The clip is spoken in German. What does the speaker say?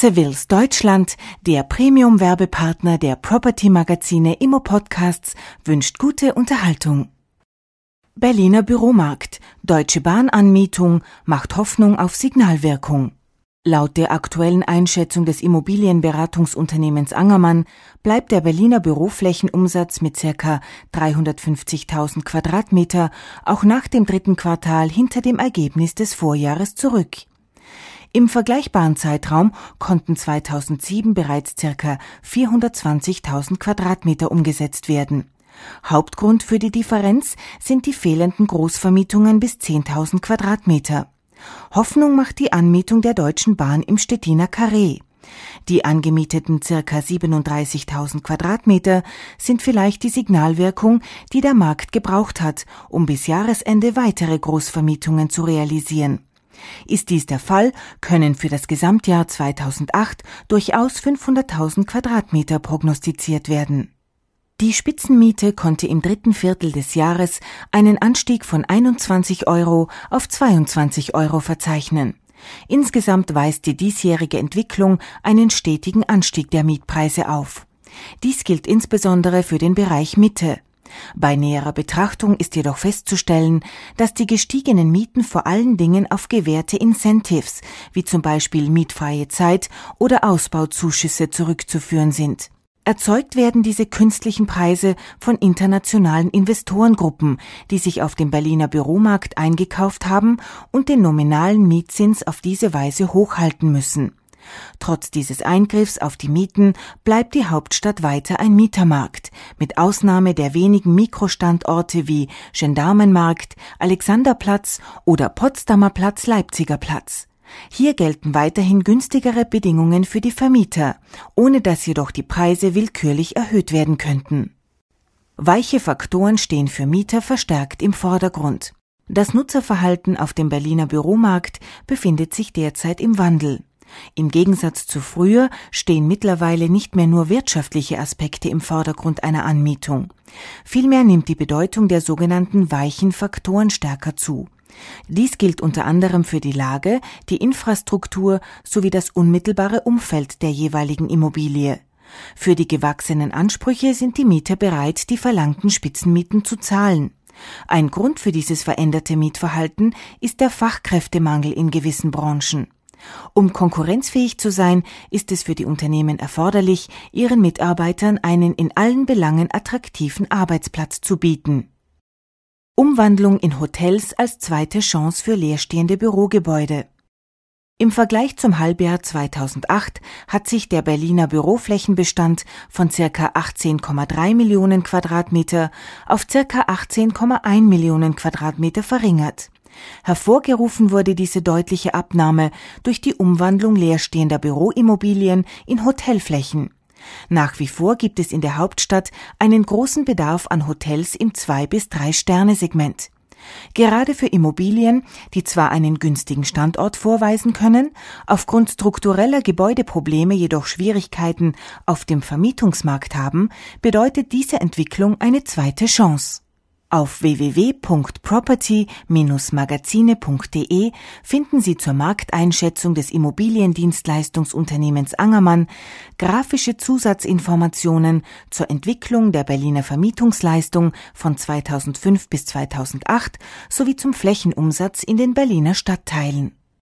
Sevilles Deutschland, der Premium-Werbepartner der Property-Magazine Immo Podcasts, wünscht gute Unterhaltung. Berliner Büromarkt. Deutsche Bahnanmietung macht Hoffnung auf Signalwirkung. Laut der aktuellen Einschätzung des Immobilienberatungsunternehmens Angermann bleibt der Berliner Büroflächenumsatz mit ca. 350.000 Quadratmeter auch nach dem dritten Quartal hinter dem Ergebnis des Vorjahres zurück. Im vergleichbaren Zeitraum konnten 2007 bereits circa 420.000 Quadratmeter umgesetzt werden. Hauptgrund für die Differenz sind die fehlenden Großvermietungen bis 10.000 Quadratmeter. Hoffnung macht die Anmietung der Deutschen Bahn im Stettiner Karree. Die angemieteten circa 37.000 Quadratmeter sind vielleicht die Signalwirkung, die der Markt gebraucht hat, um bis Jahresende weitere Großvermietungen zu realisieren. Ist dies der Fall, können für das Gesamtjahr 2008 durchaus 500.000 Quadratmeter prognostiziert werden. Die Spitzenmiete konnte im dritten Viertel des Jahres einen Anstieg von 21 Euro auf 22 Euro verzeichnen. Insgesamt weist die diesjährige Entwicklung einen stetigen Anstieg der Mietpreise auf. Dies gilt insbesondere für den Bereich Mitte. Bei näherer Betrachtung ist jedoch festzustellen, dass die gestiegenen Mieten vor allen Dingen auf gewährte Incentives, wie zum Beispiel mietfreie Zeit oder Ausbauzuschüsse zurückzuführen sind. Erzeugt werden diese künstlichen Preise von internationalen Investorengruppen, die sich auf dem Berliner Büromarkt eingekauft haben und den nominalen Mietzins auf diese Weise hochhalten müssen. Trotz dieses Eingriffs auf die Mieten bleibt die Hauptstadt weiter ein Mietermarkt, mit Ausnahme der wenigen Mikrostandorte wie Gendarmenmarkt, Alexanderplatz oder Potsdamer Platz, Leipziger Platz. Hier gelten weiterhin günstigere Bedingungen für die Vermieter, ohne dass jedoch die Preise willkürlich erhöht werden könnten. Weiche Faktoren stehen für Mieter verstärkt im Vordergrund. Das Nutzerverhalten auf dem Berliner Büromarkt befindet sich derzeit im Wandel. Im Gegensatz zu früher stehen mittlerweile nicht mehr nur wirtschaftliche Aspekte im Vordergrund einer Anmietung. Vielmehr nimmt die Bedeutung der sogenannten weichen Faktoren stärker zu. Dies gilt unter anderem für die Lage, die Infrastruktur sowie das unmittelbare Umfeld der jeweiligen Immobilie. Für die gewachsenen Ansprüche sind die Mieter bereit, die verlangten Spitzenmieten zu zahlen. Ein Grund für dieses veränderte Mietverhalten ist der Fachkräftemangel in gewissen Branchen. Um konkurrenzfähig zu sein, ist es für die Unternehmen erforderlich, ihren Mitarbeitern einen in allen Belangen attraktiven Arbeitsplatz zu bieten. Umwandlung in Hotels als zweite Chance für leerstehende Bürogebäude. Im Vergleich zum Halbjahr 2008 hat sich der Berliner Büroflächenbestand von circa 18,3 Millionen Quadratmeter auf circa 18,1 Millionen Quadratmeter verringert. Hervorgerufen wurde diese deutliche Abnahme durch die Umwandlung leerstehender Büroimmobilien in Hotelflächen. Nach wie vor gibt es in der Hauptstadt einen großen Bedarf an Hotels im Zwei- bis Drei-Sterne-Segment. Gerade für Immobilien, die zwar einen günstigen Standort vorweisen können, aufgrund struktureller Gebäudeprobleme jedoch Schwierigkeiten auf dem Vermietungsmarkt haben, bedeutet diese Entwicklung eine zweite Chance. Auf www.property-magazine.de finden Sie zur Markteinschätzung des Immobiliendienstleistungsunternehmens Angermann grafische Zusatzinformationen zur Entwicklung der Berliner Vermietungsleistung von 2005 bis 2008 sowie zum Flächenumsatz in den Berliner Stadtteilen